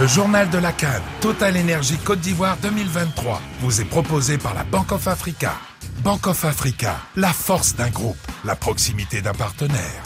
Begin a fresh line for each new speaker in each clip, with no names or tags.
Le journal de la Cannes, Total Énergie Côte d'Ivoire 2023, vous est proposé par la Bank of Africa. Bank of Africa, la force d'un groupe, la proximité d'un partenaire.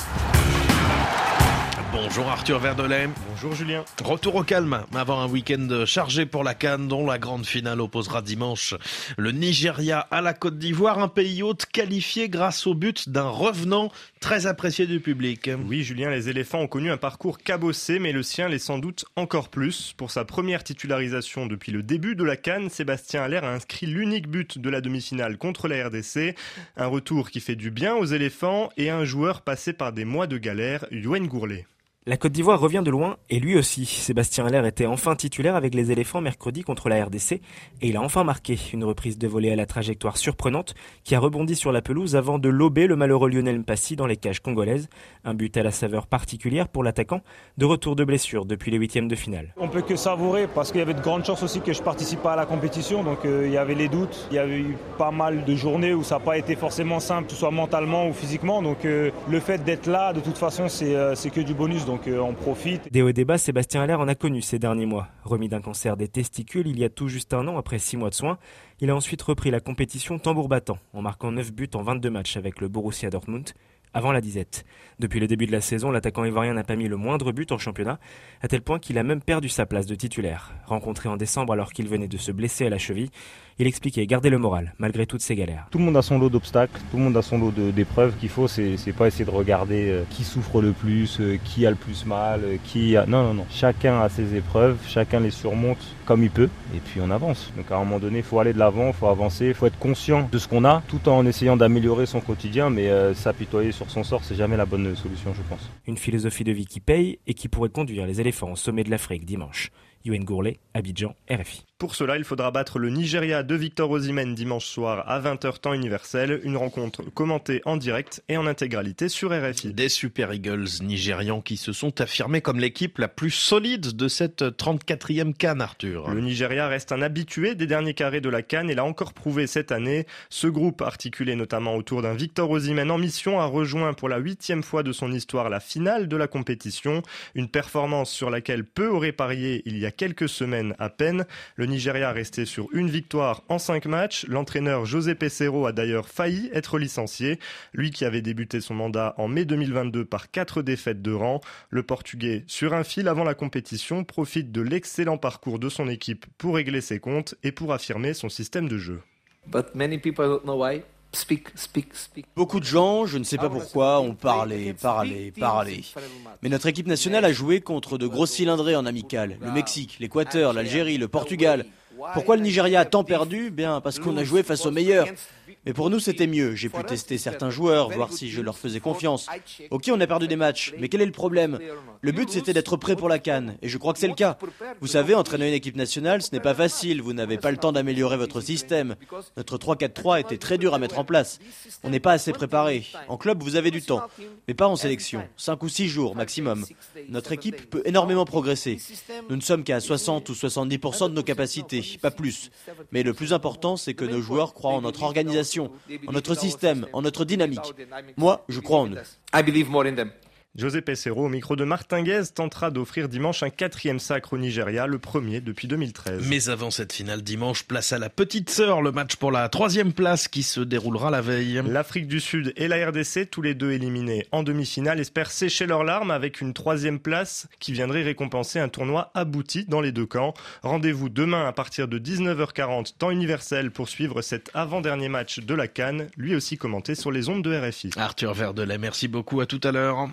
Bonjour Arthur Verdelem.
Bonjour Julien.
Retour au calme avant un week-end chargé pour la Cannes dont la grande finale opposera dimanche le Nigeria à la Côte d'Ivoire, un pays hôte qualifié grâce au but d'un revenant très apprécié du public.
Oui Julien, les éléphants ont connu un parcours cabossé mais le sien l'est sans doute encore plus. Pour sa première titularisation depuis le début de la Cannes, Sébastien Allaire a inscrit l'unique but de la demi-finale contre la RDC. Un retour qui fait du bien aux éléphants et un joueur passé par des mois de galère, Yoann Gourlet.
La Côte d'Ivoire revient de loin, et lui aussi. Sébastien Allaire était enfin titulaire avec les éléphants mercredi contre la RDC, et il a enfin marqué une reprise de volée à la trajectoire surprenante qui a rebondi sur la pelouse avant de lober le malheureux Lionel Mpassi dans les cages congolaises. Un but à la saveur particulière pour l'attaquant, de retour de blessure depuis les huitièmes de finale.
On peut que savourer parce qu'il y avait de grandes chances aussi que je participe pas à la compétition, donc euh, il y avait les doutes. Il y avait eu pas mal de journées où ça n'a pas été forcément simple, que ce soit mentalement ou physiquement, donc euh, le fait d'être là, de toute façon, c'est euh, que du bonus euh, on profite.
Des hauts bas, Sébastien Allaire en a connu ces derniers mois. Remis d'un cancer des testicules il y a tout juste un an après six mois de soins, il a ensuite repris la compétition tambour battant en marquant 9 buts en 22 matchs avec le Borussia Dortmund avant la disette. Depuis le début de la saison, l'attaquant ivoirien n'a pas mis le moindre but en championnat, à tel point qu'il a même perdu sa place de titulaire. Rencontré en décembre alors qu'il venait de se blesser à la cheville, il expliquait garder le moral malgré toutes ces galères.
Tout le monde a son lot d'obstacles, tout le monde a son lot d'épreuves qu'il faut, c'est pas essayer de regarder euh, qui souffre le plus, euh, qui a le plus mal, euh, qui a... Non, non, non. Chacun a ses épreuves, chacun les surmonte comme il peut, et puis on avance. Donc à un moment donné, il faut aller de l'avant, il faut avancer, il faut être conscient de ce qu'on a, tout en essayant d'améliorer son quotidien, mais s'apitoyer sur son sort, c'est jamais la bonne solution, je pense.
Une philosophie de vie qui paye et qui pourrait conduire les éléphants au sommet de l'Afrique dimanche. Yoann Gourlet, Abidjan, RFI.
Pour cela, il faudra battre le Nigeria de Victor Osimhen dimanche soir à 20h temps universel. Une rencontre commentée en direct et en intégralité sur RFI.
Des Super Eagles nigérians qui se sont affirmés comme l'équipe la plus solide de cette 34e Cannes, Arthur.
Le Nigeria reste un habitué des derniers carrés de la Cannes et l'a encore prouvé cette année. Ce groupe, articulé notamment autour d'un Victor Osimhen en mission, a rejoint pour la huitième fois de son histoire la finale de la compétition. Une performance sur laquelle peu auraient parié il y a quelques semaines à peine. Le Nigeria resté sur une victoire en cinq matchs. L'entraîneur José Pesero a d'ailleurs failli être licencié. Lui qui avait débuté son mandat en mai 2022 par quatre défaites de rang. Le Portugais, sur un fil avant la compétition, profite de l'excellent parcours de son équipe pour régler ses comptes et pour affirmer son système de jeu.
Beaucoup de gens, je ne sais pas pourquoi, ont parlé, parlé, parlé. Mais notre équipe nationale a joué contre de gros cylindrés en amical. Le Mexique, l'Équateur, l'Algérie, le Portugal. Pourquoi le Nigeria a tant perdu? Bien parce qu'on a joué face aux meilleurs. Mais pour nous, c'était mieux. J'ai pu tester certains joueurs, voir si je leur faisais confiance. Ok, on a perdu des matchs, mais quel est le problème? Le but, c'était d'être prêt pour la canne, et je crois que c'est le cas. Vous savez, entraîner une équipe nationale, ce n'est pas facile. Vous n'avez pas le temps d'améliorer votre système. Notre 3-4-3 était très dur à mettre en place. On n'est pas assez préparé. En club, vous avez du temps, mais pas en sélection. 5 ou 6 jours maximum. Notre équipe peut énormément progresser. Nous ne sommes qu'à 60 ou 70% de nos capacités, pas plus. Mais le plus important, c'est que nos joueurs croient en notre organisation en notre système, en notre dynamique. Moi, je crois en eux.
José Pesero, au micro de Martinguez, tentera d'offrir dimanche un quatrième sacre au Nigeria, le premier depuis 2013.
Mais avant cette finale dimanche, place à la petite sœur, le match pour la troisième place qui se déroulera la veille.
L'Afrique du Sud et la RDC, tous les deux éliminés en demi-finale, espèrent sécher leurs larmes avec une troisième place qui viendrait récompenser un tournoi abouti dans les deux camps. Rendez-vous demain à partir de 19h40, temps universel, pour suivre cet avant-dernier match de la Cannes, lui aussi commenté sur les ondes de RFI.
Arthur Verdelet, merci beaucoup, à tout à l'heure.